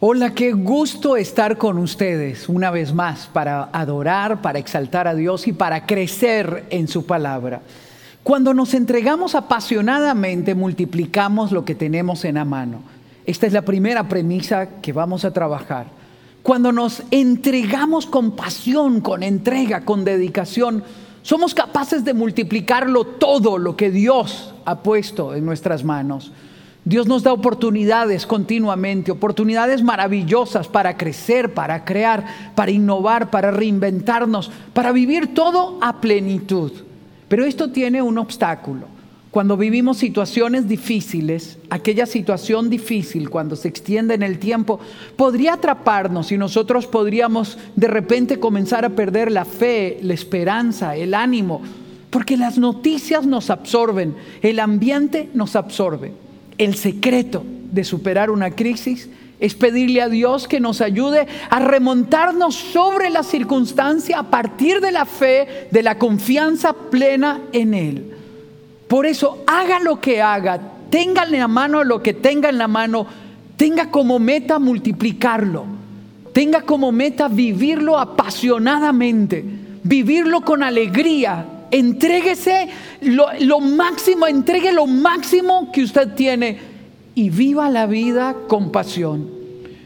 Hola, qué gusto estar con ustedes una vez más para adorar, para exaltar a Dios y para crecer en su palabra. Cuando nos entregamos apasionadamente, multiplicamos lo que tenemos en la mano. Esta es la primera premisa que vamos a trabajar. Cuando nos entregamos con pasión, con entrega, con dedicación, somos capaces de multiplicarlo todo lo que Dios ha puesto en nuestras manos. Dios nos da oportunidades continuamente, oportunidades maravillosas para crecer, para crear, para innovar, para reinventarnos, para vivir todo a plenitud. Pero esto tiene un obstáculo. Cuando vivimos situaciones difíciles, aquella situación difícil cuando se extiende en el tiempo, podría atraparnos y nosotros podríamos de repente comenzar a perder la fe, la esperanza, el ánimo, porque las noticias nos absorben, el ambiente nos absorbe el secreto de superar una crisis es pedirle a Dios que nos ayude a remontarnos sobre la circunstancia a partir de la fe, de la confianza plena en Él. Por eso, haga lo que haga, tenga en la mano lo que tenga en la mano, tenga como meta multiplicarlo, tenga como meta vivirlo apasionadamente, vivirlo con alegría, Entréguese lo, máximo, entregue lo máximo que usted tiene y viva la vida con pasión.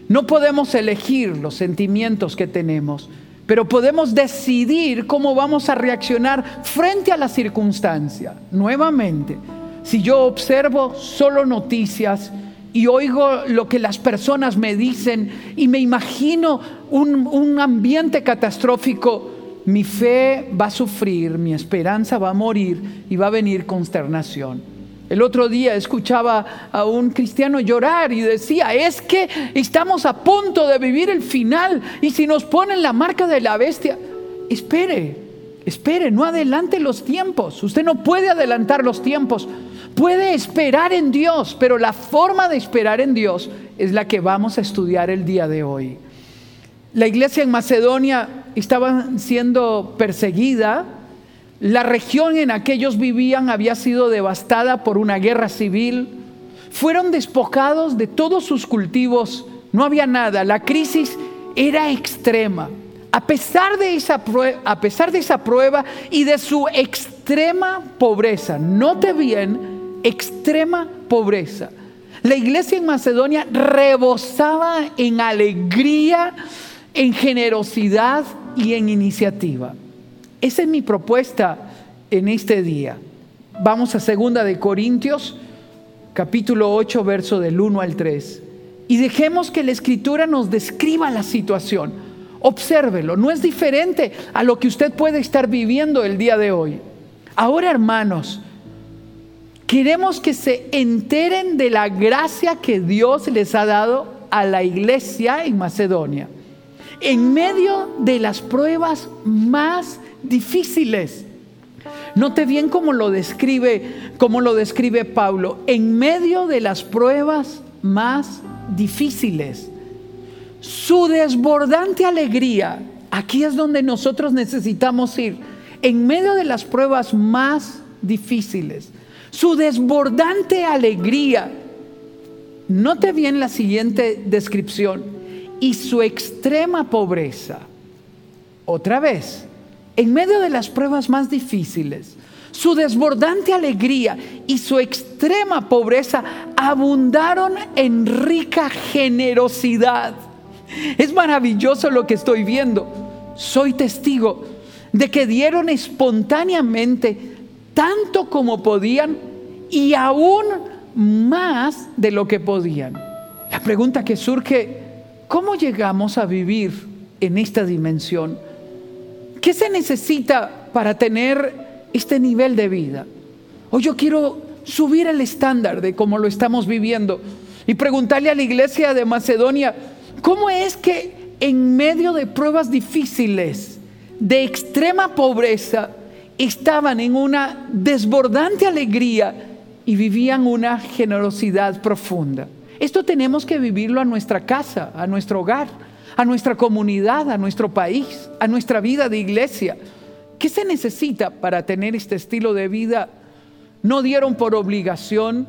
No podemos elegir los sentimientos que tenemos, pero podemos decidir cómo vamos a reaccionar frente a la circunstancia. Nuevamente, si yo observo solo noticias y oigo lo que las personas me dicen y me imagino un, un ambiente catastrófico, mi fe va a sufrir, mi esperanza va a morir y va a venir consternación. El otro día escuchaba a un cristiano llorar y decía, es que estamos a punto de vivir el final y si nos ponen la marca de la bestia, espere, espere, no adelante los tiempos. Usted no puede adelantar los tiempos, puede esperar en Dios, pero la forma de esperar en Dios es la que vamos a estudiar el día de hoy. La iglesia en Macedonia estaba siendo perseguida, la región en la que ellos vivían había sido devastada por una guerra civil, fueron despojados de todos sus cultivos, no había nada, la crisis era extrema. A pesar de esa prueba, a pesar de esa prueba y de su extrema pobreza, note bien, extrema pobreza. La iglesia en Macedonia rebosaba en alegría en generosidad y en iniciativa. Esa es mi propuesta en este día. Vamos a segunda de Corintios, capítulo 8, verso del 1 al 3. Y dejemos que la escritura nos describa la situación. Obsérvelo, no es diferente a lo que usted puede estar viviendo el día de hoy. Ahora, hermanos, queremos que se enteren de la gracia que Dios les ha dado a la iglesia en Macedonia en medio de las pruebas más difíciles. Note bien cómo lo describe, cómo lo describe Pablo, en medio de las pruebas más difíciles. Su desbordante alegría, aquí es donde nosotros necesitamos ir, en medio de las pruebas más difíciles. Su desbordante alegría. Note bien la siguiente descripción y su extrema pobreza. Otra vez, en medio de las pruebas más difíciles, su desbordante alegría y su extrema pobreza abundaron en rica generosidad. Es maravilloso lo que estoy viendo. Soy testigo de que dieron espontáneamente tanto como podían y aún más de lo que podían. La pregunta que surge ¿Cómo llegamos a vivir en esta dimensión? ¿Qué se necesita para tener este nivel de vida? O yo quiero subir el estándar de cómo lo estamos viviendo y preguntarle a la iglesia de Macedonia, ¿cómo es que en medio de pruebas difíciles, de extrema pobreza, estaban en una desbordante alegría y vivían una generosidad profunda? Esto tenemos que vivirlo a nuestra casa, a nuestro hogar, a nuestra comunidad, a nuestro país, a nuestra vida de iglesia. ¿Qué se necesita para tener este estilo de vida? No dieron por obligación,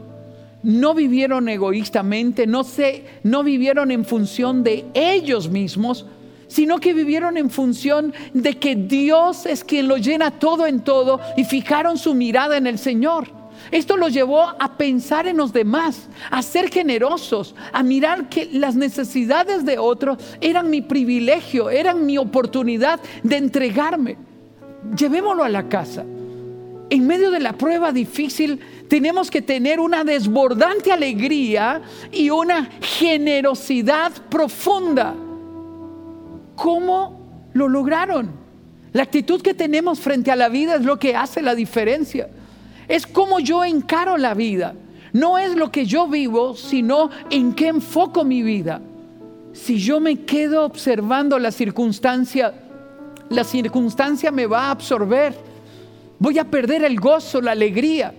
no vivieron egoístamente, no, se, no vivieron en función de ellos mismos, sino que vivieron en función de que Dios es quien lo llena todo en todo y fijaron su mirada en el Señor. Esto los llevó a pensar en los demás, a ser generosos, a mirar que las necesidades de otros eran mi privilegio, eran mi oportunidad de entregarme. Llevémoslo a la casa. En medio de la prueba difícil tenemos que tener una desbordante alegría y una generosidad profunda. ¿Cómo lo lograron? La actitud que tenemos frente a la vida es lo que hace la diferencia. Es cómo yo encaro la vida. No es lo que yo vivo, sino en qué enfoco mi vida. Si yo me quedo observando la circunstancia, la circunstancia me va a absorber. Voy a perder el gozo, la alegría.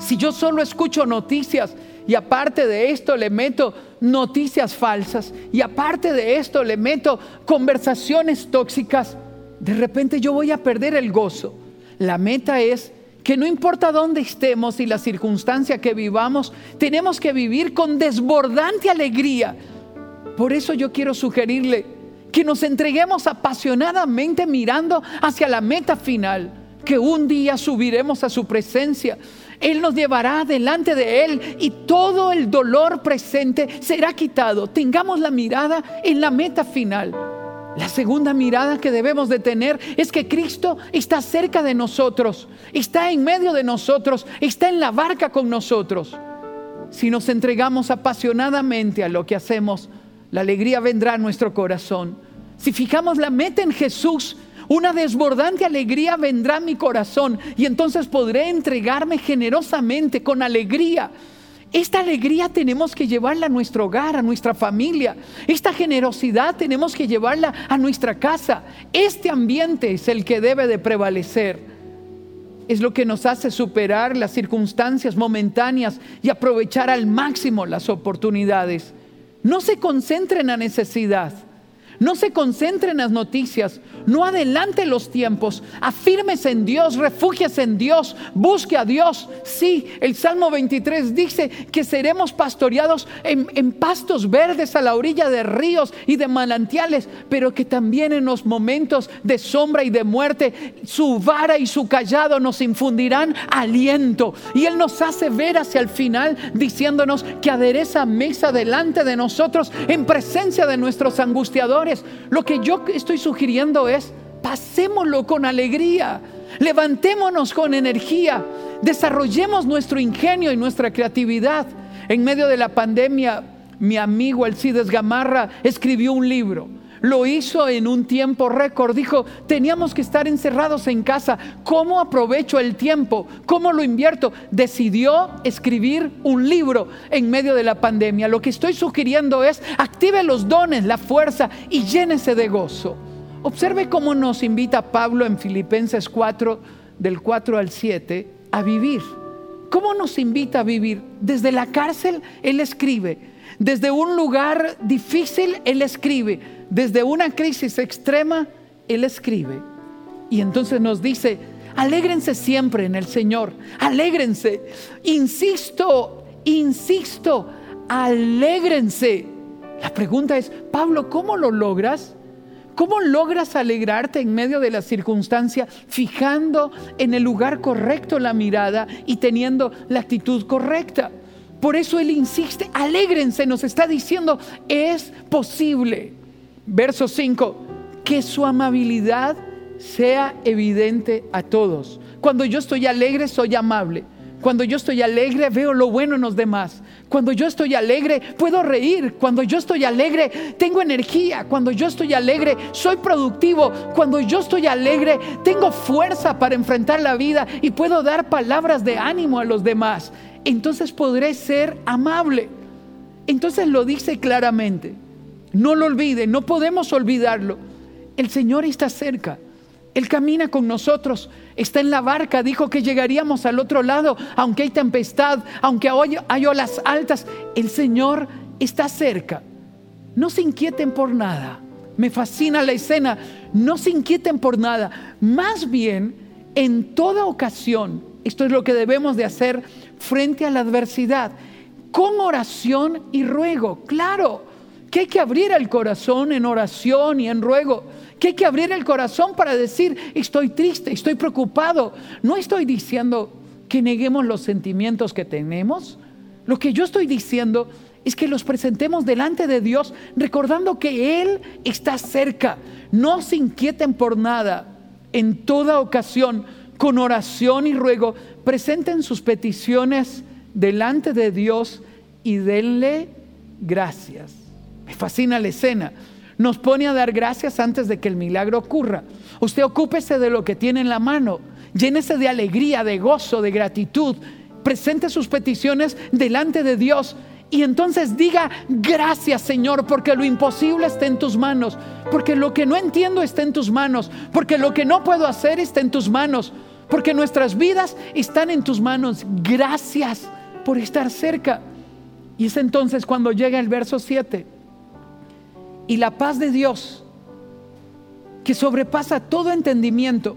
Si yo solo escucho noticias y aparte de esto le meto noticias falsas y aparte de esto le meto conversaciones tóxicas, de repente yo voy a perder el gozo. La meta es que no importa dónde estemos y la circunstancia que vivamos, tenemos que vivir con desbordante alegría. Por eso yo quiero sugerirle que nos entreguemos apasionadamente mirando hacia la meta final, que un día subiremos a su presencia él nos llevará delante de Él y todo el dolor presente será quitado. Tengamos la mirada en la meta final. La segunda mirada que debemos de tener es que Cristo está cerca de nosotros, está en medio de nosotros, está en la barca con nosotros. Si nos entregamos apasionadamente a lo que hacemos, la alegría vendrá a nuestro corazón. Si fijamos la meta en Jesús, una desbordante alegría vendrá a mi corazón y entonces podré entregarme generosamente, con alegría. Esta alegría tenemos que llevarla a nuestro hogar, a nuestra familia. Esta generosidad tenemos que llevarla a nuestra casa. Este ambiente es el que debe de prevalecer. Es lo que nos hace superar las circunstancias momentáneas y aprovechar al máximo las oportunidades. No se concentren en la necesidad. No se concentre en las noticias, no adelante los tiempos, afírmese en Dios, refúgiese en Dios, busque a Dios. Sí, el Salmo 23 dice que seremos pastoreados en, en, pastos verdes a la orilla de ríos y de manantiales, pero que también en los momentos de sombra y de muerte, su vara y su callado nos infundirán aliento. Y Él nos hace ver hacia el final diciéndonos que adereza mesa delante de nosotros en presencia de nuestros angustiadores lo que yo estoy sugiriendo es, pasémoslo con alegría, levantémonos con energía, desarrollemos nuestro ingenio y nuestra creatividad. En medio de la pandemia, mi amigo Alcides Gamarra escribió un libro lo hizo en un tiempo récord. Dijo, teníamos que estar encerrados en casa. ¿Cómo aprovecho el tiempo? ¿Cómo lo invierto? Decidió escribir un libro en medio de la pandemia. Lo que estoy sugiriendo es, active los dones, la fuerza y llénese de gozo. Observe cómo nos invita Pablo en Filipenses 4, del 4 al 7, a vivir. ¿Cómo nos invita a vivir? Desde la cárcel Él escribe. Desde un lugar difícil Él escribe desde una crisis extrema, Él escribe. Y entonces nos dice, alégrense siempre en el Señor, alégrense. Insisto, insisto, alégrense. La pregunta es, Pablo, ¿cómo lo logras? ¿Cómo logras alegrarte en medio de la circunstancia, fijando en el lugar correcto la mirada y teniendo la actitud correcta? Por eso Él insiste, alégrense, nos está diciendo, es posible. Verso 5, que su amabilidad sea evidente a todos. Cuando yo estoy alegre, soy amable. Cuando yo estoy alegre, veo lo bueno en los demás. Cuando yo estoy alegre, puedo reír. Cuando yo estoy alegre, tengo energía. Cuando yo estoy alegre, soy productivo. Cuando yo estoy alegre, tengo fuerza para enfrentar la vida y puedo dar palabras de ánimo a los demás. Entonces podré ser amable. Entonces lo dice claramente. No lo olvide, no podemos olvidarlo. El Señor está cerca. Él camina con nosotros, está en la barca, dijo que llegaríamos al otro lado, aunque hay tempestad, aunque hay olas altas, el Señor está cerca. No se inquieten por nada. Me fascina la escena. No se inquieten por nada. Más bien, en toda ocasión, Esto es lo que debemos de hacer frente a la adversidad, con oración y ruego. Claro, que hay que abrir el corazón en oración y en ruego, que hay que abrir el corazón para decir, estoy triste, estoy preocupado. No estoy diciendo que neguemos los sentimientos que tenemos. Lo que yo estoy diciendo es que los presentemos delante de Dios recordando que Él está cerca. No se inquieten por nada. En toda ocasión, con oración y ruego, presenten sus peticiones delante de Dios y denle gracias. Me fascina la escena. Nos pone a dar gracias antes de que el milagro ocurra. Usted ocúpese de lo que tiene en la mano. Llénese de alegría, de gozo, de gratitud. Presente sus peticiones delante de Dios y entonces diga, gracias Señor, porque lo imposible está en tus manos, porque lo que no entiendo está en tus manos, porque lo que no puedo hacer está en tus manos, porque nuestras vidas están en tus manos. Gracias por estar cerca. Y es entonces cuando llega el verso 7. Y la paz de Dios, que sobrepasa todo entendimiento,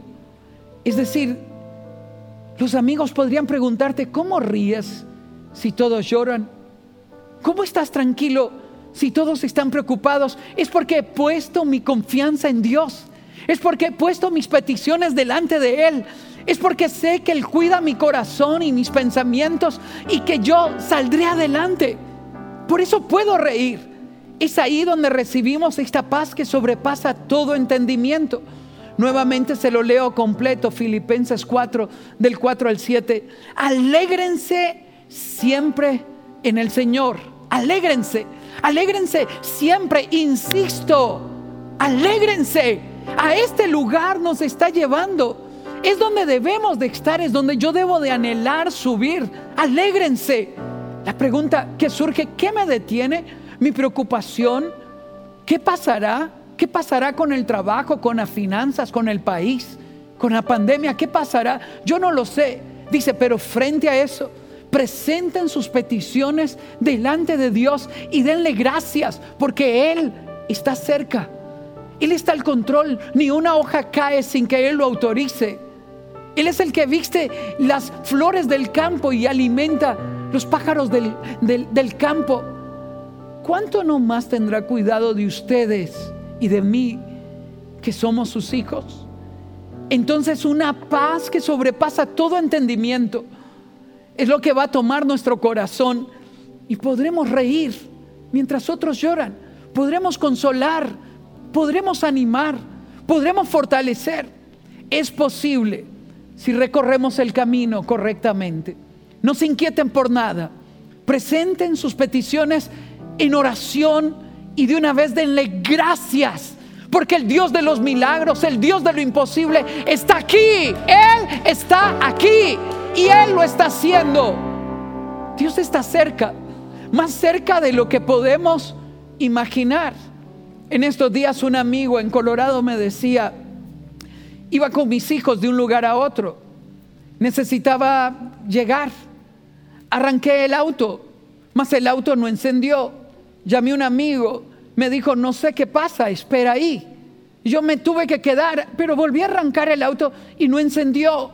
es decir, los amigos podrían preguntarte, ¿cómo ríes si todos lloran? ¿Cómo estás tranquilo si todos están preocupados? Es porque he puesto mi confianza en Dios. Es porque he puesto mis peticiones delante de Él. Es porque sé que Él cuida mi corazón y mis pensamientos y que yo saldré adelante. Por eso puedo reír. Es ahí donde recibimos esta paz que sobrepasa todo entendimiento. Nuevamente se lo leo completo, Filipenses 4, del 4 al 7. Alégrense siempre en el Señor. Alégrense, alégrense siempre, insisto, alégrense. A este lugar nos está llevando. Es donde debemos de estar, es donde yo debo de anhelar subir. Alégrense. La pregunta que surge, ¿qué me detiene? Mi preocupación. ¿Qué pasará? ¿Qué pasará con el trabajo, con las finanzas, con el país, con la pandemia? ¿Qué pasará? Yo no lo sé. Dice, pero frente a eso, presenten sus peticiones delante de Dios y denle gracias porque Él está cerca. Él está al control. Ni una hoja cae sin que Él lo autorice. Él es el que viste las flores del campo y alimenta los pájaros del, del campo. ¿Cuánto no más tendrá cuidado de ustedes y de mí que somos sus hijos? Entonces una paz que sobrepasa todo entendimiento es lo que va a tomar nuestro corazón y podremos reír mientras otros lloran, podremos consolar, podremos animar, podremos fortalecer. Es posible si recorremos el camino correctamente. No se inquieten por nada, presenten sus peticiones en oración y de una vez denle gracias. Porque el Dios de los milagros, el Dios de lo imposible, está aquí. Él está aquí. Y Él lo está haciendo. Dios está cerca, más cerca de lo que podemos imaginar. En estos días un amigo en Colorado me decía, iba con mis hijos de un lugar a otro, necesitaba llegar, arranqué el auto, mas el auto no encendió. Llamé a un amigo, me dijo, no sé qué pasa, espera ahí. Yo me tuve que quedar, pero volví a arrancar el auto y no encendió.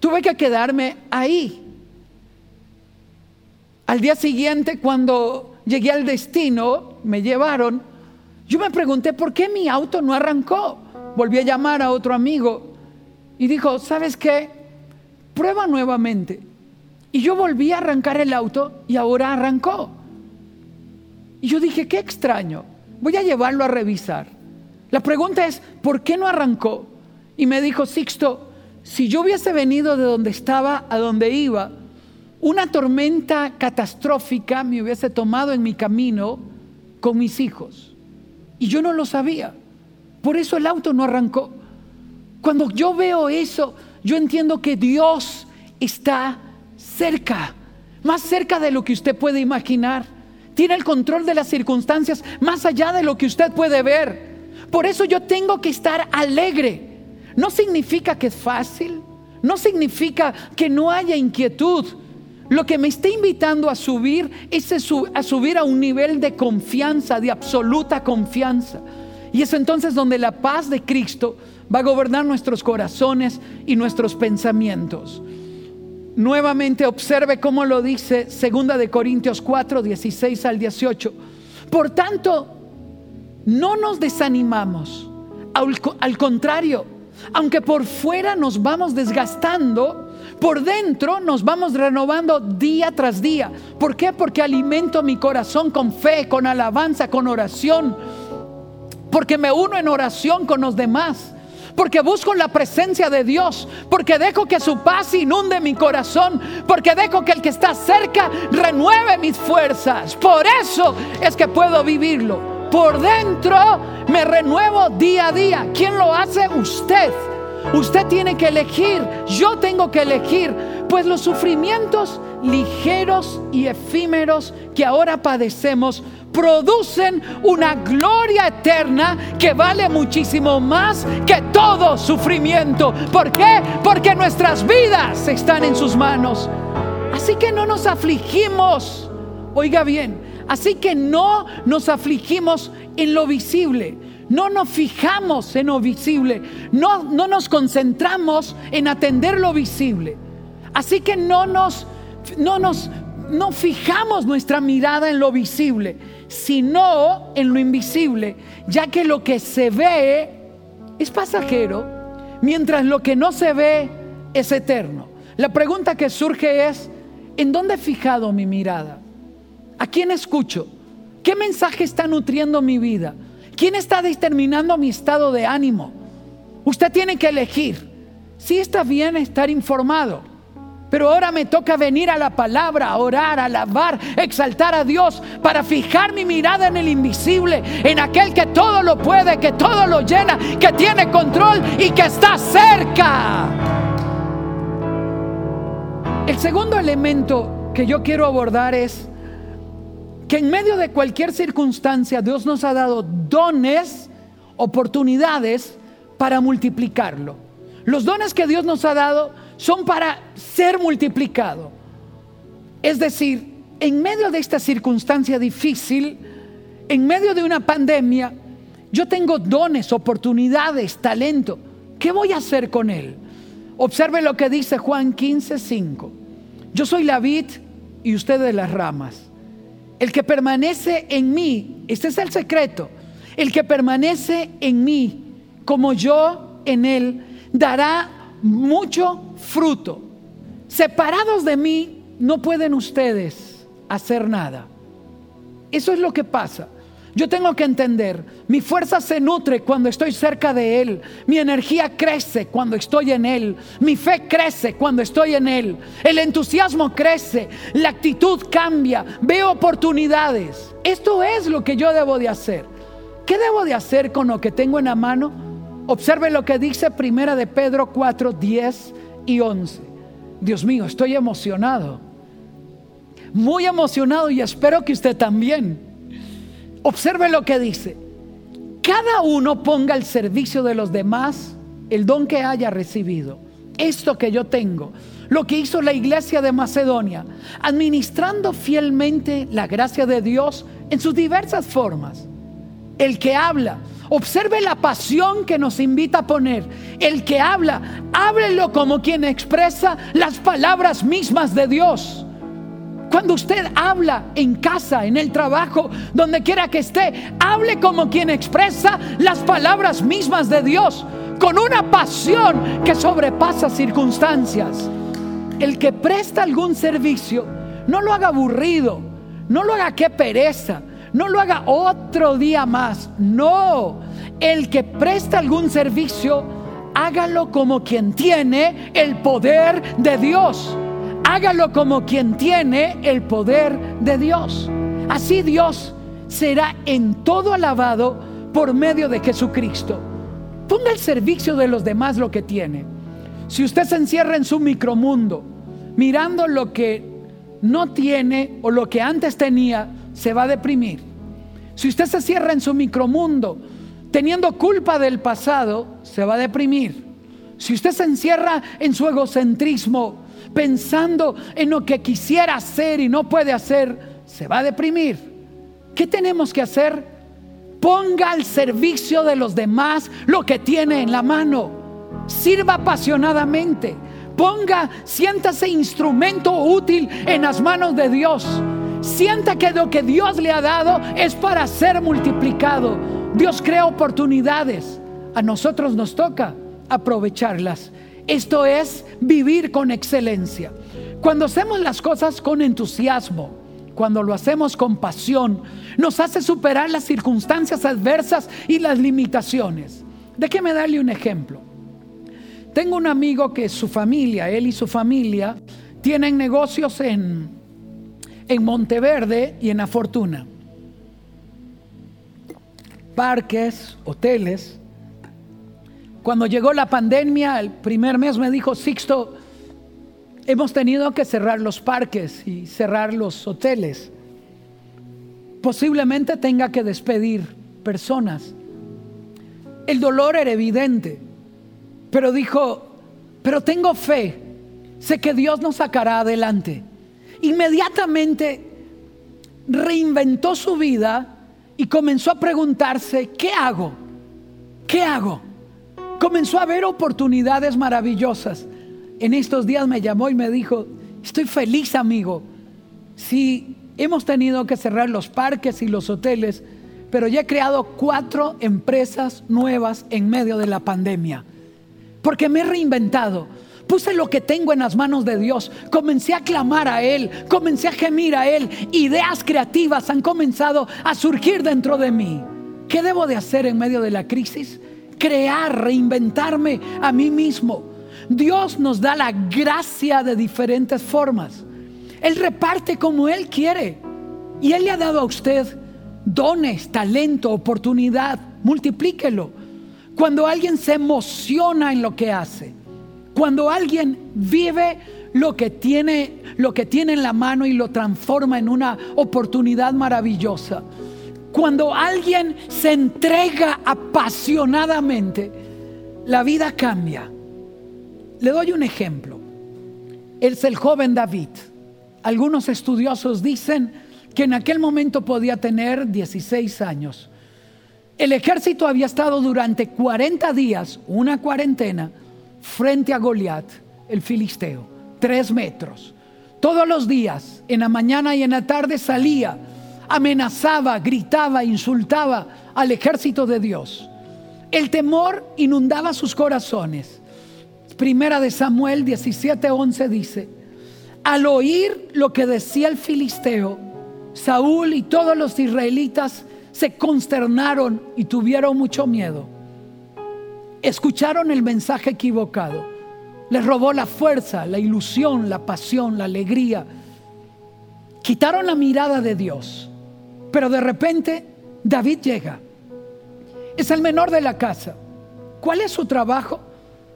Tuve que quedarme ahí. Al día siguiente, cuando llegué al destino, me llevaron, yo me pregunté por qué mi auto no arrancó. Volví a llamar a otro amigo y dijo, ¿sabes qué? Prueba nuevamente. Y yo volví a arrancar el auto y ahora arrancó. Y yo dije, qué extraño, voy a llevarlo a revisar. La pregunta es, ¿por qué no arrancó? Y me dijo, Sixto, si yo hubiese venido de donde estaba a donde iba, una tormenta catastrófica me hubiese tomado en mi camino con mis hijos. Y yo no lo sabía. Por eso el auto no arrancó. Cuando yo veo eso, yo entiendo que Dios está cerca, más cerca de lo que usted puede imaginar. Tiene el control de las circunstancias más allá de lo que usted puede ver. Por eso yo tengo que estar alegre no significa que es fácil, no significa que no haya inquietud. Lo que me está invitando a subir es a subir a un nivel de confianza, de absoluta confianza. Y es entonces donde la paz de Cristo va a gobernar nuestros corazones y nuestros pensamientos. nuevamente observe cómo lo dice 2 de Corintios 4, 16 al 18. Por tanto, no nos desanimamos. Al, al contrario, aunque por fuera nos vamos desgastando, por dentro nos vamos renovando día tras día. ¿Por qué? Porque alimento mi corazón con fe, con alabanza, con oración. Porque me uno en oración con los demás. Porque busco la presencia de Dios. Porque dejo que su paz inunde mi corazón. Porque dejo que el que está cerca renueve mis fuerzas. Por eso es que puedo vivirlo. Por dentro me renuevo día a día. ¿Quién lo hace? Usted. Usted tiene que elegir, yo tengo que elegir, pues los sufrimientos ligeros y efímeros que ahora padecemos producen una gloria eterna que vale muchísimo más que todo sufrimiento. ¿Por qué? Porque nuestras vidas están en sus manos. Así que no nos afligimos. Oiga bien, así que no nos afligimos en lo visible no nos fijamos en lo visible, no, no nos concentramos en atender lo visible. Así que no nos, no nos, no fijamos nuestra mirada en lo visible, sino en lo invisible, ya que lo que se ve es pasajero, mientras lo que no se ve es eterno. La pregunta que surge es, ¿en dónde he fijado mi mirada? ¿A quién escucho? ¿Qué mensaje está nutriendo mi vida? ¿Quién está determinando mi estado de ánimo? Usted tiene que elegir. Sí está bien estar informado, pero ahora me toca venir a la palabra, orar, alabar, exaltar a Dios para fijar mi mirada en el invisible, en aquel que todo lo puede, que todo lo llena, que tiene control y que está cerca. El segundo elemento que yo quiero abordar es que en medio de cualquier circunstancia Dios nos ha dado dones, oportunidades para multiplicarlo. Los dones que Dios nos ha dado son para ser multiplicado. Es decir, en medio de esta circunstancia difícil, en medio de una pandemia, yo tengo dones, oportunidades, talento. ¿Qué voy a hacer con él? Observe lo que dice Juan 15, 5. Yo soy la vid y ustedes las ramas. El que permanece en mí, este es el secreto, el que permanece en mí como yo en él, dará mucho fruto. Separados de mí, no pueden ustedes hacer nada. Eso es lo que pasa. Yo tengo que entender, mi fuerza se nutre cuando estoy cerca de Él, mi energía crece cuando estoy en Él, mi fe crece cuando estoy en Él, el entusiasmo crece, la actitud cambia, veo oportunidades. Esto es lo que yo debo de hacer. ¿Qué debo de hacer con lo que tengo en la mano? Observe lo que dice Primera de Pedro 4, 10 y 11. Dios mío, estoy emocionado. Muy emocionado y espero que usted también. Observe lo que dice. Cada uno ponga al servicio de los demás el don que haya recibido. Esto que yo tengo, lo que hizo la iglesia de Macedonia, administrando fielmente la gracia de Dios en sus diversas formas. El que habla, observe la pasión que nos invita a poner. El que habla, háblelo como quien expresa las palabras mismas de Dios. Cuando usted habla en casa, en el trabajo, donde quiera que esté, hable como quien expresa las palabras mismas de Dios, con una pasión que sobrepasa circunstancias. El que presta algún servicio, no lo haga aburrido, no lo haga que pereza, no lo haga otro día más. No, el que presta algún servicio, hágalo como quien tiene el poder de Dios hágalo como quien tiene el poder de Dios. Así Dios será en todo alabado por medio de Jesucristo. Ponga al servicio de los demás lo que tiene. Si usted se encierra en su micromundo, mirando lo que no tiene o lo que antes tenía, se va a deprimir. Si usted se cierra en su micromundo, teniendo culpa del pasado, se va a deprimir. Si usted se encierra en su egocentrismo, pensando en lo que quisiera hacer y no puede hacer, se va a deprimir. ¿Qué tenemos que hacer? Ponga al servicio de los demás lo que tiene en la mano. Sirva apasionadamente. ponga, siéntase instrumento útil en las manos de Dios. Sienta que lo que Dios le ha dado es para ser multiplicado. Dios crea oportunidades. A nosotros nos toca aprovecharlas. Esto es vivir con excelencia. Cuando hacemos las cosas con entusiasmo, cuando lo hacemos con pasión, nos hace superar las circunstancias adversas y las limitaciones. Déjeme darle un ejemplo. Tengo un amigo que su familia, él y su familia, tienen negocios en, en Monteverde y en La Fortuna. Parques, hoteles. Cuando llegó la pandemia, el primer mes me dijo, Sixto, hemos tenido que cerrar los parques y cerrar los hoteles. Posiblemente tenga que despedir personas. El dolor era evidente, pero dijo, pero tengo fe, sé que Dios nos sacará adelante. Inmediatamente reinventó su vida y comenzó a preguntarse, ¿qué hago? ¿Qué hago? Comenzó a ver oportunidades maravillosas. En estos días me llamó y me dijo, estoy feliz amigo. Si hemos tenido que cerrar los parques y los hoteles, pero ya he creado cuatro empresas nuevas en medio de la pandemia. Porque me he reinventado Puse lo que tengo en las manos de Dios. Comencé a clamar a Él. Comencé a gemir a Él. Ideas creativas han comenzado a surgir dentro de mí. ¿Qué debo de hacer en medio de la crisis? Crear, reinventarme a mí mismo. Dios nos da la gracia de diferentes formas. Él reparte como Él quiere. Y Él le ha dado a usted dones, talento, oportunidad. Multiplíquelo. Cuando alguien se emociona en lo que hace, cuando alguien vive lo que tiene, lo que tiene en la mano y lo transforma en una oportunidad maravillosa. Cuando alguien se entrega apasionadamente, la vida cambia. Le doy un ejemplo. Es el joven David. Algunos estudiosos dicen que en aquel momento podía tener 16 años. El ejército había estado durante 40 días, una cuarentena, frente a Goliat, el filisteo, tres metros. Todos los días, en la mañana y en la tarde, salía, amenazaba, gritaba, insultaba al ejército de Dios. El temor inundaba sus corazones. Primera de Samuel 17:11 dice, al oír lo que decía el filisteo, Saúl y todos los israelitas se consternaron y tuvieron mucho miedo escucharon el mensaje equivocado. Les robó la fuerza, la ilusión, la pasión, la alegría. Quitaron la mirada de Dios. Pero de repente David llega. Es el menor de la casa. ¿Cuál es su trabajo?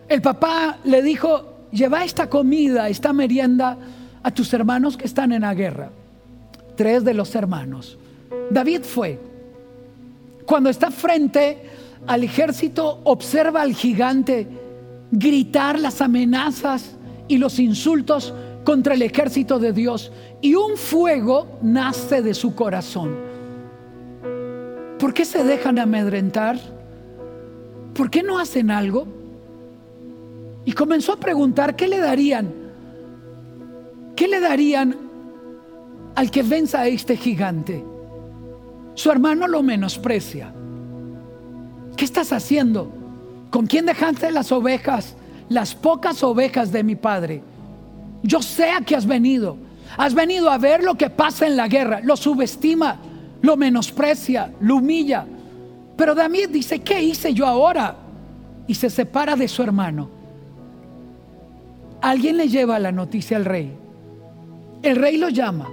El papá le dijo, lleva esta comida, esta merienda a tus hermanos que están en la guerra. Tres de los hermanos. David fue. Cuando está frente al ejército, observa al gigante gritar las amenazas y los insultos contra el ejército de Dios y un fuego nace de su corazón. ¿Por qué se dejan amedrentar? ¿Por qué no hacen algo? Y comenzó a preguntar, ¿qué le darían? ¿Qué le darían al que venza a este gigante? Su hermano lo menosprecia. ¿Qué estás haciendo? ¿Con quién dejaste las ovejas? Las pocas ovejas de mi padre. Yo sé a qué has venido. Has venido a ver lo que pasa en la guerra. Lo subestima, lo menosprecia, lo humilla. Pero David dice, ¿qué hice yo ahora? Y se separa de su hermano. Alguien le lleva la noticia al rey. El rey lo llama.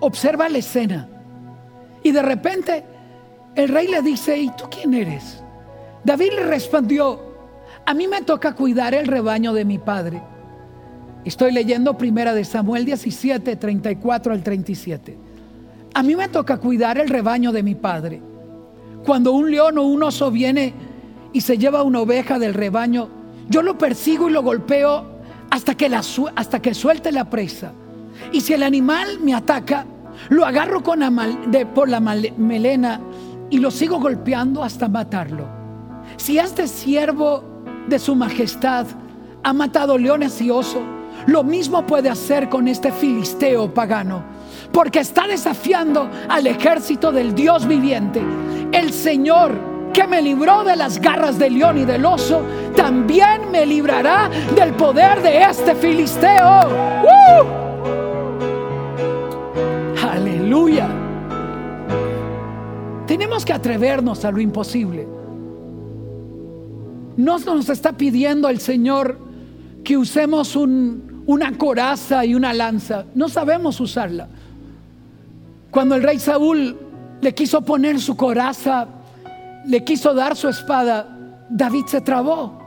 Observa la escena. Y de repente el rey le dice, ¿y tú quién eres? David le respondió, a mí me toca cuidar el rebaño de mi padre. Estoy leyendo primera de Samuel 17, 34 al 37. A mí me toca cuidar el rebaño de mi padre. Cuando un león o un oso viene y se lleva una oveja del rebaño, yo lo persigo y lo golpeo hasta que, la, hasta que suelte la presa. Y si el animal me ataca, lo agarro con por la melena y lo sigo golpeando hasta matarlo. Si este siervo de su majestad ha matado leones y osos, lo mismo puede hacer con este filisteo pagano, porque está desafiando al ejército del Dios viviente. El Señor que me libró de las garras del león y del oso, también me librará del poder de este filisteo. Aleluya. Tenemos que atrevernos a lo imposible. No nos está pidiendo el Señor que usemos una coraza y una lanza. No sabemos usarla. Cuando el rey Saúl le quiso poner su coraza, le quiso dar su espada, David se trabó.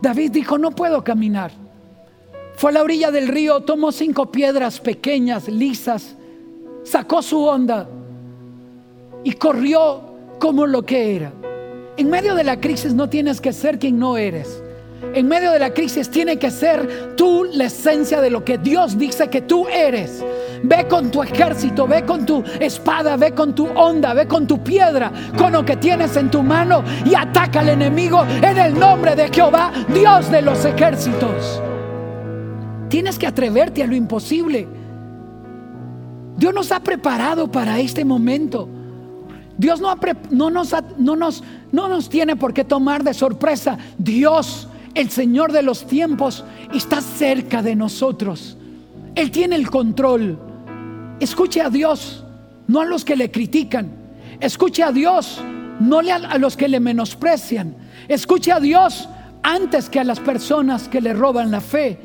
David dijo, no puedo caminar. Fue a la orilla del río, tomó cinco piedras pequeñas, lisas, sacó su onda y corrió como lo que era. En medio de la crisis no tienes que ser quien no eres. En medio de la crisis tiene que ser tú la esencia de lo que Dios dice que tú eres. Ve con tu ejército, ve con tu espada, ve con tu onda, ve con tu piedra, con lo que tienes en tu mano y ataca al enemigo en el nombre de Jehová, Dios de los ejércitos. Tienes que atreverte a lo imposible. Dios nos ha preparado para este momento. Dios no, no, nos, no, nos, no nos tiene por qué tomar de sorpresa. Dios, el Señor de los tiempos, está cerca de nosotros. Él tiene el control. Escuche a Dios, no a los que le critican. Escuche a Dios, no a los que le menosprecian. Escuche a Dios antes que a las personas que le roban la fe.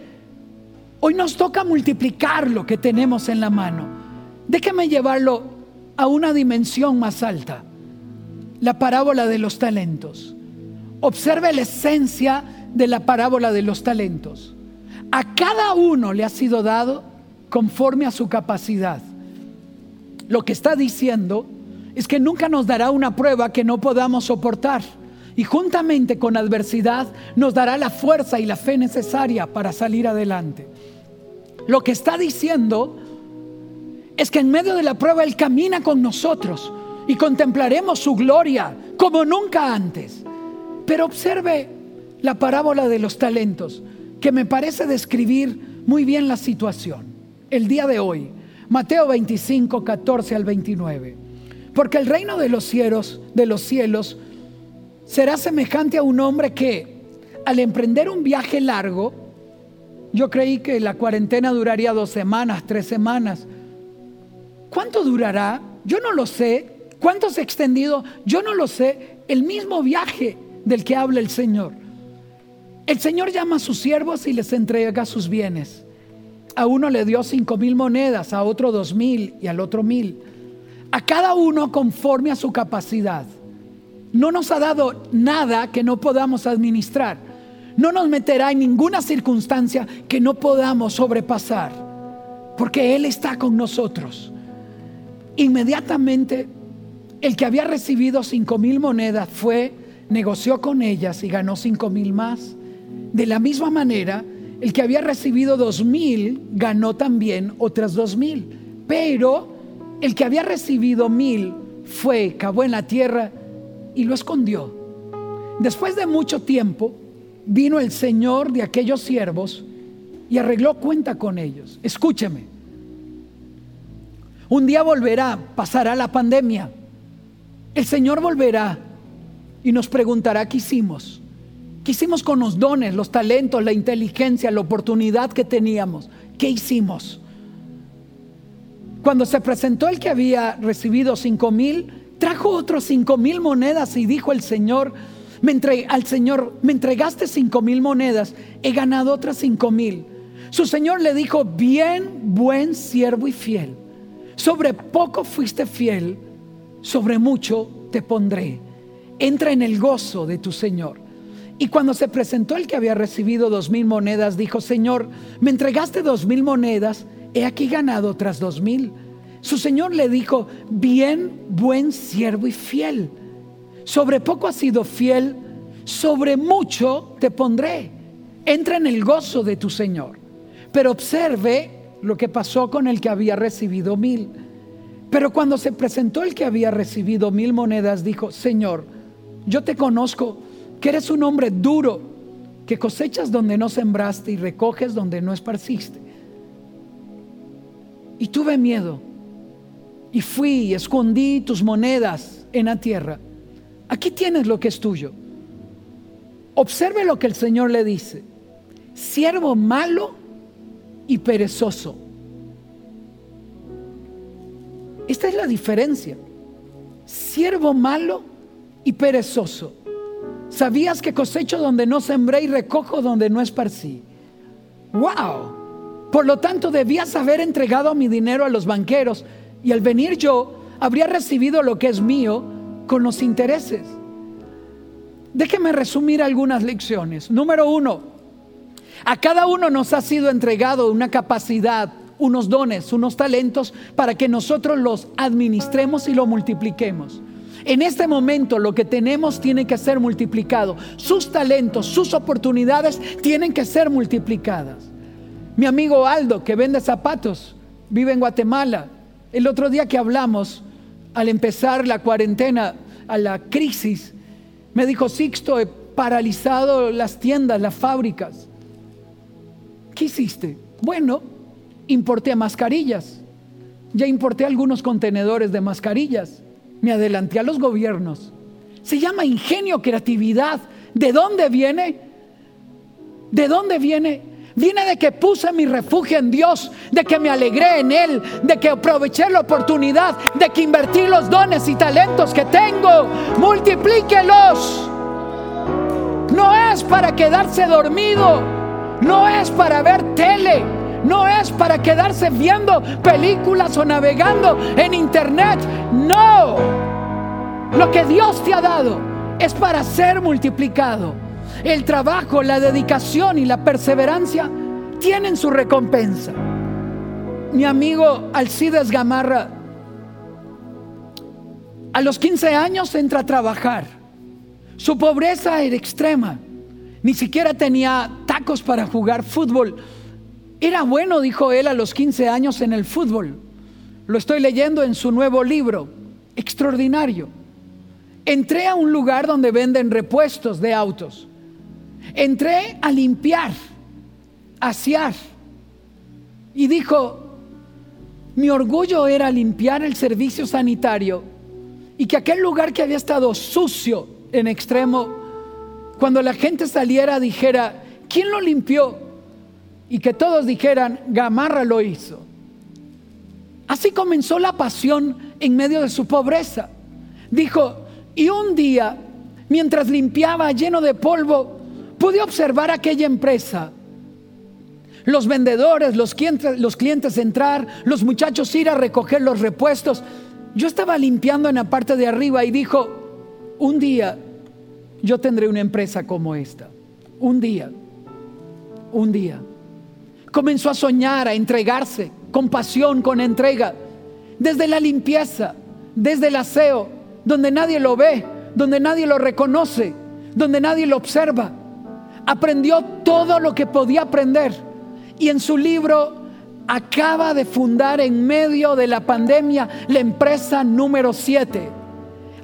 Hoy nos toca multiplicar lo que tenemos en la mano. Déjeme llevarlo a una dimensión más alta. La parábola de los talentos. Observe la esencia de la parábola de los talentos. A cada uno le ha sido dado conforme a su capacidad. Lo que está diciendo es que nunca nos dará una prueba que no podamos soportar. Y juntamente con adversidad nos dará la fuerza y la fe necesaria para salir adelante. Lo que está diciendo es que en medio de la prueba Él camina con nosotros y contemplaremos su gloria como nunca antes. Pero observe la parábola de los talentos, que me parece describir muy bien la situación. El día de hoy, Mateo 25, 14 al 29. Porque el reino de los cielos, de los cielos, será semejante a un hombre que, al emprender un viaje largo, yo creí que la cuarentena duraría dos semanas, tres semanas, ¿Cuánto durará? Yo no lo sé. ¿Cuánto se ha extendido? Yo no lo sé. El mismo viaje del que habla el Señor. El Señor llama a sus siervos y les entrega sus bienes. A uno le dio cinco mil monedas, a otro dos mil y al otro mil. A cada uno conforme a su capacidad. No nos ha dado nada que no podamos administrar. No nos meterá en ninguna circunstancia que no podamos sobrepasar. Porque Él está con nosotros. Inmediatamente el que había recibido cinco mil monedas fue, negoció con ellas y ganó cinco mil más. De la misma manera, el que había recibido dos mil ganó también otras dos mil. Pero el que había recibido mil fue, cavó en la tierra y lo escondió. Después de mucho tiempo, vino el Señor de aquellos siervos y arregló cuenta con ellos. Escúcheme. Un día volverá, pasará la pandemia. El Señor volverá y nos preguntará qué hicimos. ¿Qué hicimos con los dones, los talentos, la inteligencia, la oportunidad que teníamos? ¿Qué hicimos? Cuando se presentó el que había recibido cinco mil, trajo otros cinco mil monedas y dijo el Señor, me al Señor, me entregaste cinco mil monedas, he ganado otras cinco mil. Su Señor le dijo, bien, buen siervo y fiel sobre poco fuiste fiel, sobre mucho te pondré. Entra en el gozo de tu Señor. Y cuando se presentó el que había recibido dos mil monedas, dijo, Señor, me entregaste dos mil monedas, he aquí ganado otras dos mil. Su Señor le dijo, bien, buen siervo y fiel. Sobre poco has sido fiel, sobre mucho te pondré. Entra en el gozo de tu Señor. Pero observe lo que pasó con el que había recibido mil. Pero cuando se presentó el que había recibido mil monedas, dijo, Señor, yo te conozco, que eres un hombre duro, que cosechas donde no sembraste y recoges donde no esparciste. Y tuve miedo. Y fui y escondí tus monedas en la tierra. Aquí tienes lo que es tuyo. Observe lo que el Señor le dice. Siervo malo y perezoso. Esta es la diferencia. Siervo malo y perezoso. Sabías que cosecho donde no sembré y recojo donde no esparcí. ¡Wow! Por lo tanto, debías haber entregado mi dinero a los banqueros y al venir yo, habría recibido lo que es mío con los intereses. Déjeme resumir algunas lecciones. Número uno, a cada uno nos ha sido entregado una capacidad, unos dones, unos talentos para que nosotros los administremos y lo multipliquemos. En este momento lo que tenemos tiene que ser multiplicado. Sus talentos, sus oportunidades tienen que ser multiplicadas. Mi amigo Aldo, que vende zapatos, vive en Guatemala. El otro día que hablamos, al empezar la cuarentena, a la crisis, me dijo, Sixto, he paralizado las tiendas, las fábricas. ¿Qué hiciste? Bueno, importé mascarillas. Ya importé algunos contenedores de mascarillas. Me adelanté a los gobiernos. Se llama ingenio, creatividad. ¿De dónde viene? ¿De dónde viene? Viene de que puse mi refugio en Dios, de que me alegré en Él, de que aproveché la oportunidad, de que invertí los dones y talentos que tengo. Multiplíquelos. No es para quedarse dormido, no es para ver tele, no es para quedarse viendo películas o navegando en internet. No. Lo que Dios te ha dado es para ser multiplicado. El trabajo, la dedicación y la perseverancia tienen su recompensa. Mi amigo Alcides Gamarra a los 15 años entra a trabajar. Su pobreza era extrema. Ni siquiera tenía para jugar fútbol. Era bueno, dijo él, a los 15 años en el fútbol. Lo estoy leyendo en su nuevo libro. Extraordinario. Entré a un lugar donde venden repuestos de autos. Entré a limpiar, a asear. Y dijo, mi orgullo era limpiar el servicio sanitario y que aquel lugar que había estado sucio en extremo, cuando la gente saliera dijera, ¿quién lo limpió? Y que todos dijeran, Gamarra lo hizo. Así comenzó la pasión en medio de su pobreza. Dijo, y un día, mientras limpiaba lleno de polvo, pude observar aquella empresa. Los vendedores, los clientes, entrar, los muchachos ir a recoger los repuestos. Yo estaba limpiando en la parte de arriba y dijo, un día yo tendré una empresa como esta. Un día, un día. Comenzó a soñar, a entregarse con pasión, con entrega, desde la limpieza, desde el aseo, donde nadie lo ve, donde nadie lo reconoce, donde nadie lo observa aprendió todo lo que podía aprender y en su libro acaba de fundar en medio de la pandemia la empresa número 7.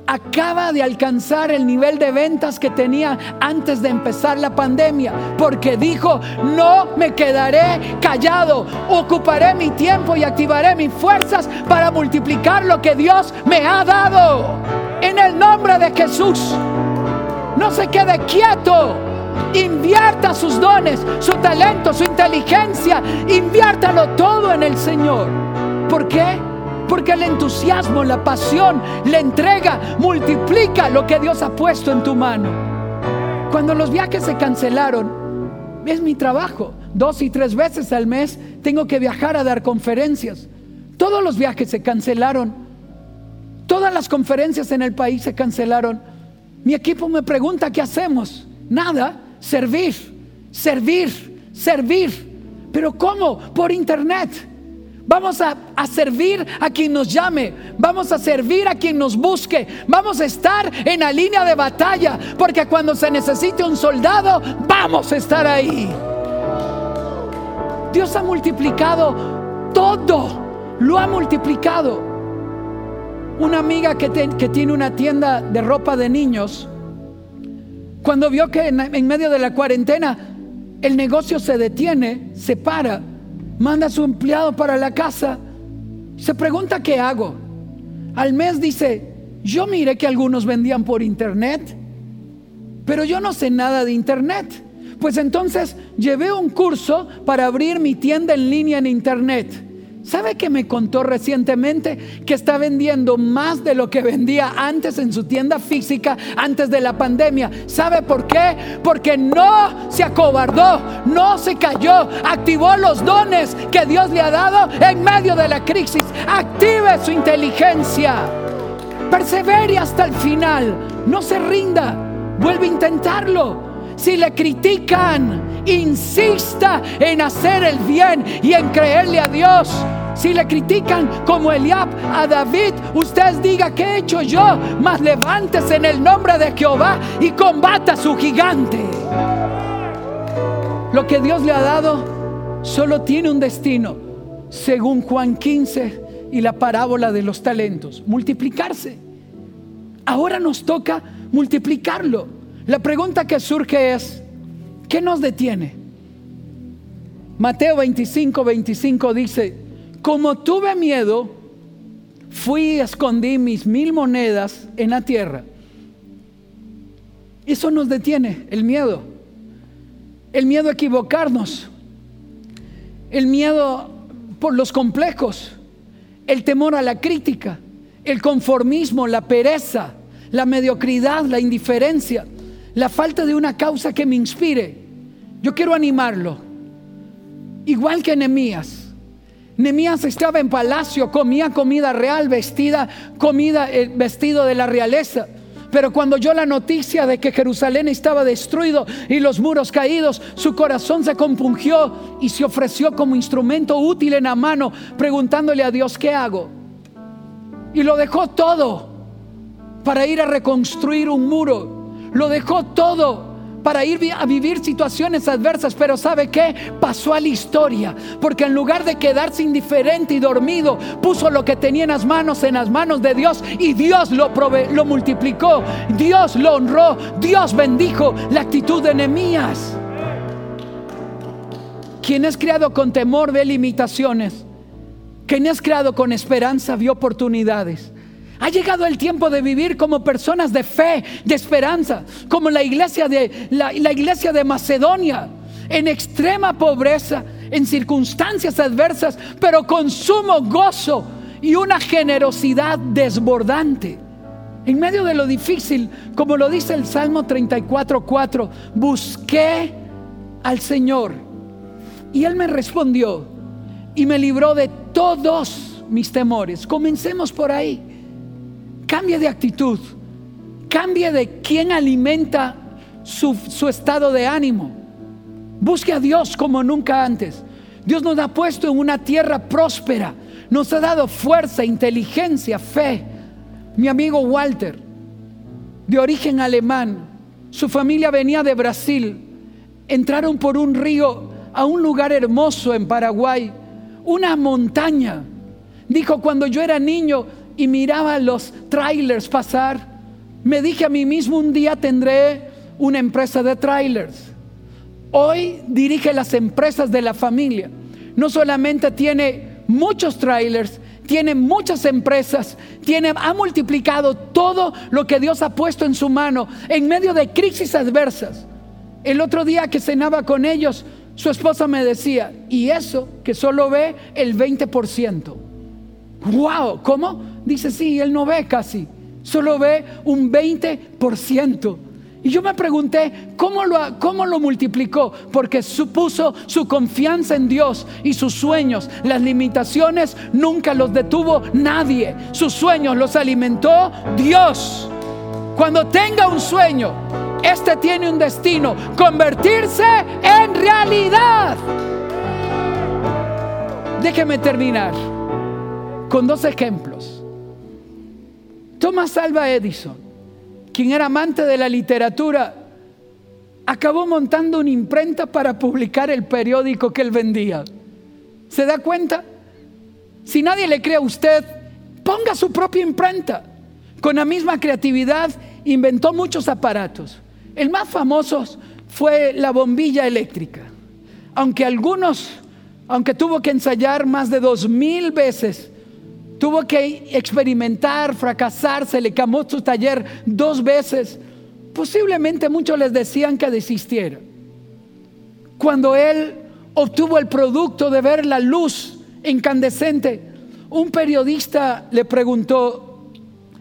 Acaba de alcanzar el nivel de ventas que tenía antes de empezar la pandemia, porque dijo, no me quedaré callado, ocuparé mi tiempo y activaré mis fuerzas para multiplicar lo que Dios me ha dado. En el nombre de Jesús, no se quede quieto Invierta sus dones, su talento, su inteligencia. Inviértalo todo en el Señor. ¿Por qué? Porque el entusiasmo, la pasión, la entrega multiplica lo que Dios ha puesto en tu mano. Cuando los viajes se cancelaron, es mi trabajo. Dos y tres veces al mes tengo que viajar a dar conferencias. Todos los viajes se cancelaron. Todas las conferencias en el país se cancelaron. Mi equipo me pregunta qué hacemos. Nada servir, servir, servir. Pero ¿cómo? Por internet. Vamos a, servir a quien nos llame. Vamos a servir a quien nos busque. Vamos a estar en la línea de batalla. Porque cuando se necesite un soldado, vamos a estar ahí. Dios ha multiplicado todo. Lo ha multiplicado. Una amiga que, que tiene una tienda de ropa de niños Cuando vio que en, medio de la cuarentena el negocio se detiene, se para, manda a su empleado para la casa, se pregunta qué hago. Al mes dice, yo miré que algunos vendían por internet, pero yo no sé nada de internet. Pues entonces llevé un curso para abrir mi tienda en línea en internet. ¿Sabe que me contó recientemente que está vendiendo más de lo que vendía antes en su tienda física antes de la pandemia? ¿Sabe por qué? Porque no se acobardó, no se cayó, activó los dones que Dios le ha dado en medio de la crisis. Active su inteligencia. Persevere hasta el final. No se rinda. Vuelve a intentarlo. Si le critican, insista en hacer el bien y en creerle a Dios. Si le critican como Eliab a David, usted diga que he hecho yo, mas levántese en el nombre de Jehová y combata a su gigante. Lo que Dios le ha dado solo tiene un destino, según Juan 15 y la parábola de los talentos, multiplicarse. Ahora nos toca multiplicarlo. La pregunta que surge es, ¿qué nos detiene? Mateo 25, 25 dice, como tuve miedo, fui y escondí mis mil monedas en la tierra. Eso nos detiene, el miedo. El miedo a equivocarnos. El miedo por los complejos. El temor a la crítica. El conformismo, la pereza, la mediocridad, la indiferencia la falta de una causa que me inspire. Yo quiero animarlo. Igual que Nehemías. Nehemías estaba en palacio, comía comida real, vestida, comida, eh, vestido de la realeza. Pero cuando oyó la noticia de que Jerusalén estaba destruido y los muros caídos, su corazón se compungió y se ofreció como instrumento útil en la mano, preguntándole a Dios, ¿qué hago? Y lo dejó todo para ir a reconstruir un muro lo dejó todo para ir a vivir situaciones adversas, pero ¿sabe qué? Pasó a la historia, porque en lugar de quedarse indiferente y dormido, puso lo que tenía en las manos en las manos de Dios y Dios lo, lo multiplicó, Dios lo honró, Dios bendijo la actitud de Nehemías. Quien es creado con temor ve limitaciones, quien es creado con esperanza ve oportunidades. Ha llegado el tiempo de vivir como personas de fe, de esperanza, como la iglesia de, la, iglesia de Macedonia, en extrema pobreza, en circunstancias adversas, pero con sumo gozo y una generosidad desbordante. En medio de lo difícil, como lo dice el Salmo 34:4, busqué al Señor y Él me respondió y me libró de todos mis temores. Comencemos por ahí. Cambie de actitud. Cambie de quién alimenta su, su estado de ánimo. Busque a Dios como nunca antes. Dios nos ha puesto en una tierra próspera. Nos ha dado fuerza, inteligencia, fe. Mi amigo Walter, de origen alemán, su familia venía de Brasil. Entraron por un río a un lugar hermoso en Paraguay, una montaña. Dijo, cuando yo era niño, y miraba los trailers pasar, me dije a mí mismo, un día tendré una empresa de trailers. Hoy dirige las empresas de la familia. No solamente tiene muchos trailers, tiene muchas empresas, tiene, ha multiplicado todo lo que Dios ha puesto en su mano en medio de crisis adversas. El otro día que cenaba con ellos, su esposa me decía, y eso que solo ve el 20%. ¡Wow! ¿Cómo? Dice, sí, él no ve casi, solo ve un 20%. Y yo me pregunté, ¿cómo lo, ¿cómo lo multiplicó? Porque supuso su confianza en Dios y sus sueños. Las limitaciones nunca los detuvo nadie. Sus sueños los alimentó Dios. Cuando tenga un sueño, este tiene un destino, convertirse en realidad. Déjeme terminar con dos ejemplos. Thomas Alva Edison, quien era amante de la literatura, acabó montando una imprenta para publicar el periódico que él vendía. ¿Se da cuenta? Si nadie le cree a usted, ponga su propia imprenta. Con la misma creatividad inventó muchos aparatos. El más famoso fue la bombilla eléctrica. Aunque algunos, aunque tuvo que ensayar más de dos mil veces, tuvo que experimentar, fracasar, se le camó su taller dos veces. Posiblemente muchos les decían que desistiera. Cuando él obtuvo el producto de ver la luz incandescente, un periodista le preguntó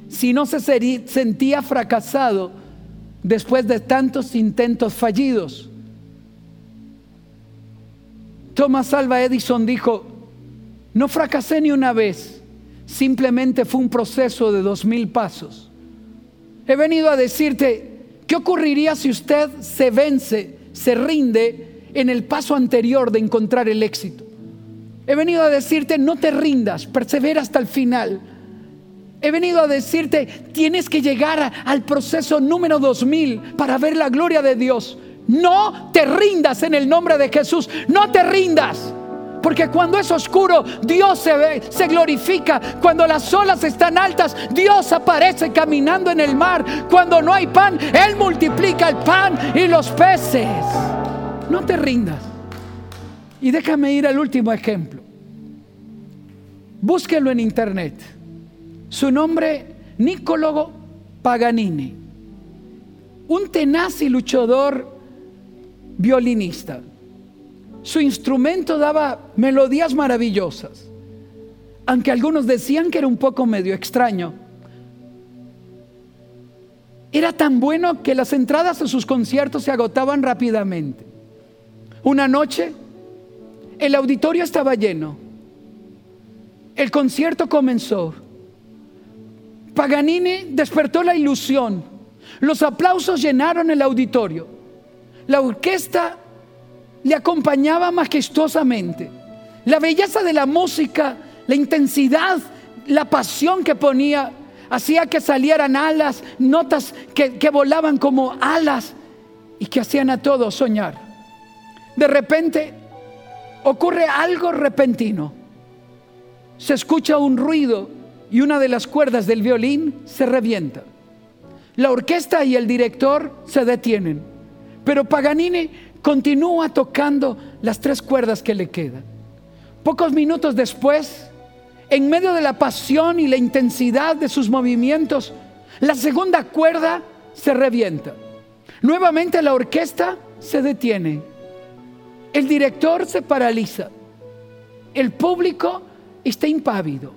si no se sentía fracasado después de tantos intentos fallidos. Thomas Alva Edison dijo, no fracasé ni una vez, simplemente fue un proceso de dos mil pasos. He venido a decirte, ¿qué ocurriría si usted se vence, se rinde en el paso anterior de encontrar el éxito? He venido a decirte, no te rindas, persevera hasta el final. He venido a decirte, tienes que llegar al proceso número 2000 para ver la gloria de Dios. No te rindas en el nombre de Jesús, no te rindas. Porque cuando es oscuro, Dios se, ve, se glorifica. Cuando las olas están altas, Dios aparece caminando en el mar. Cuando no hay pan, Él multiplica el pan y los peces. No te rindas. Y déjame ir al último ejemplo. Búsquelo en internet. Su nombre, Nicolo Paganini. Un tenaz y luchador violinista. Su instrumento daba melodías maravillosas, aunque algunos decían que era un poco medio extraño. Era tan bueno que las entradas a sus conciertos se agotaban rápidamente. Una noche, el auditorio estaba lleno. El concierto comenzó. Paganini despertó la ilusión. Los aplausos llenaron el auditorio. La orquesta le acompañaba majestuosamente. La belleza de la música, la intensidad, la pasión que ponía, hacía que salieran alas, notas que, que volaban como alas y que hacían a todos soñar. De repente ocurre algo repentino. Se escucha un ruido y una de las cuerdas del violín se revienta. La orquesta y el director se detienen. Pero Paganini continúa tocando las tres cuerdas que le quedan. Pocos minutos después, en medio de la pasión y la intensidad de sus movimientos, la segunda cuerda se revienta. Nuevamente la orquesta se detiene. El director se paraliza. El público está impávido.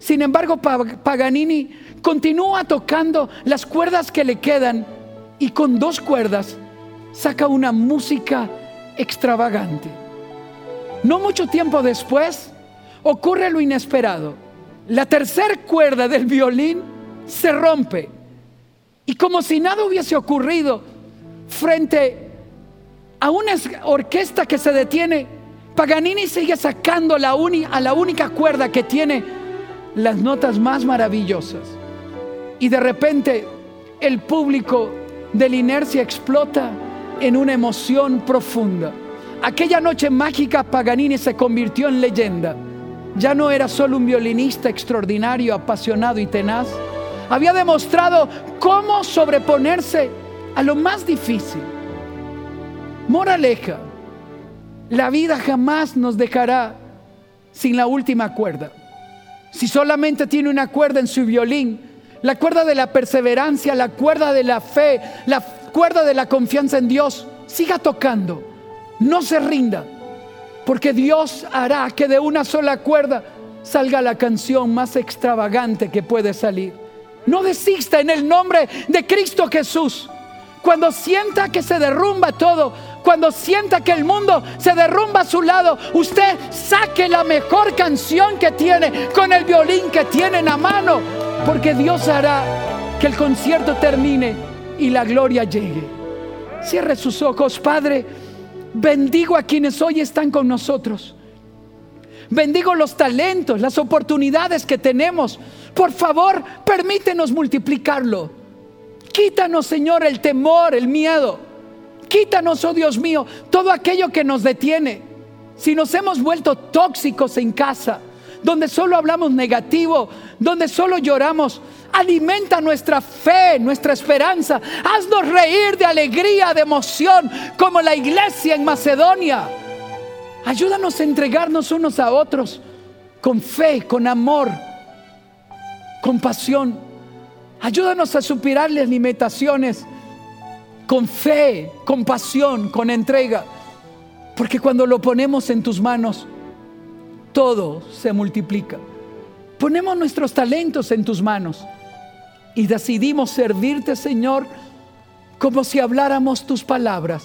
Sin embargo, Paganini continúa tocando las cuerdas que le quedan y con dos cuerdas saca una música extravagante. No mucho tiempo después ocurre lo inesperado. La tercera cuerda del violín se rompe. Y como si nada hubiese ocurrido frente a una orquesta que se detiene, Paganini sigue sacando la a la única cuerda que tiene las notas más maravillosas. Y de repente el público de la inercia explota en una emoción profunda. Aquella noche mágica Paganini se convirtió en leyenda. Ya no era solo un violinista extraordinario, apasionado y tenaz. Había demostrado cómo sobreponerse a lo más difícil. Moraleja, la vida jamás nos dejará sin la última cuerda. Si solamente tiene una cuerda en su violín, la cuerda de la perseverancia, la cuerda de la fe, la cuerda de la confianza en Dios, siga tocando, no se rinda, porque Dios hará que de una sola cuerda salga la canción más extravagante que puede salir. No desista en el nombre de Cristo Jesús. Cuando sienta que se derrumba todo, cuando sienta que el mundo se derrumba a su lado, usted saque la mejor canción que tiene con el violín que tiene en la mano, porque Dios hará que el concierto termine y la gloria llegue. Cierre sus ojos, Padre. Bendigo a quienes hoy están con nosotros. Bendigo los talentos, las oportunidades que tenemos. Por favor, permítenos multiplicarlo. Quítanos, Señor, el temor, el miedo. Quítanos, oh Dios mío, todo aquello que nos detiene. Si nos hemos vuelto tóxicos en casa, donde solo hablamos negativo, donde solo lloramos. Alimenta nuestra fe, nuestra esperanza. Haznos reír de alegría, de emoción, como la iglesia en Macedonia. Ayúdanos a entregarnos unos a otros con fe, con amor, con pasión. Ayúdanos a superar las limitaciones con fe, con pasión, con entrega. Porque cuando lo ponemos en tus manos, todo se multiplica. Ponemos nuestros talentos en tus manos y decidimos servirte, Señor, como si habláramos tus palabras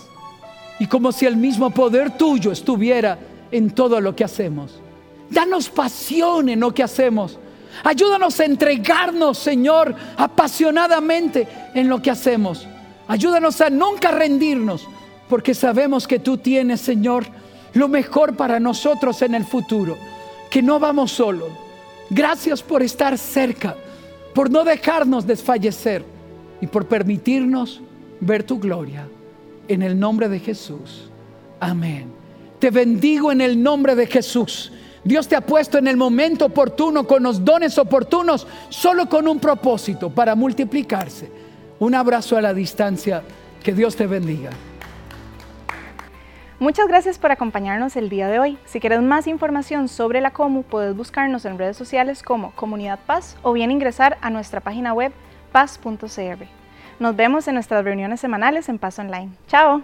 y como si el mismo poder tuyo estuviera en todo lo que hacemos. Danos pasión en lo que hacemos. Ayúdanos a entregarnos, Señor, apasionadamente en lo que hacemos. Ayúdanos a nunca rendirnos, porque sabemos que tú tienes, Señor, lo mejor para nosotros en el futuro, que no vamos solos. Gracias por estar cerca, por no dejarnos desfallecer y por permitirnos ver tu gloria. En el nombre de Jesús. Amén. Te bendigo en el nombre de Jesús. Dios te ha puesto en el momento oportuno, con los dones oportunos, solo con un propósito, para multiplicarse. Un abrazo a la distancia. Que Dios te bendiga. Muchas gracias por acompañarnos el día de hoy. Si quieres más información sobre la COMU, puedes buscarnos en redes sociales como Comunidad Paz o bien ingresar a nuestra página web paz.cr. Nos vemos en nuestras reuniones semanales en Paz Online. Chao.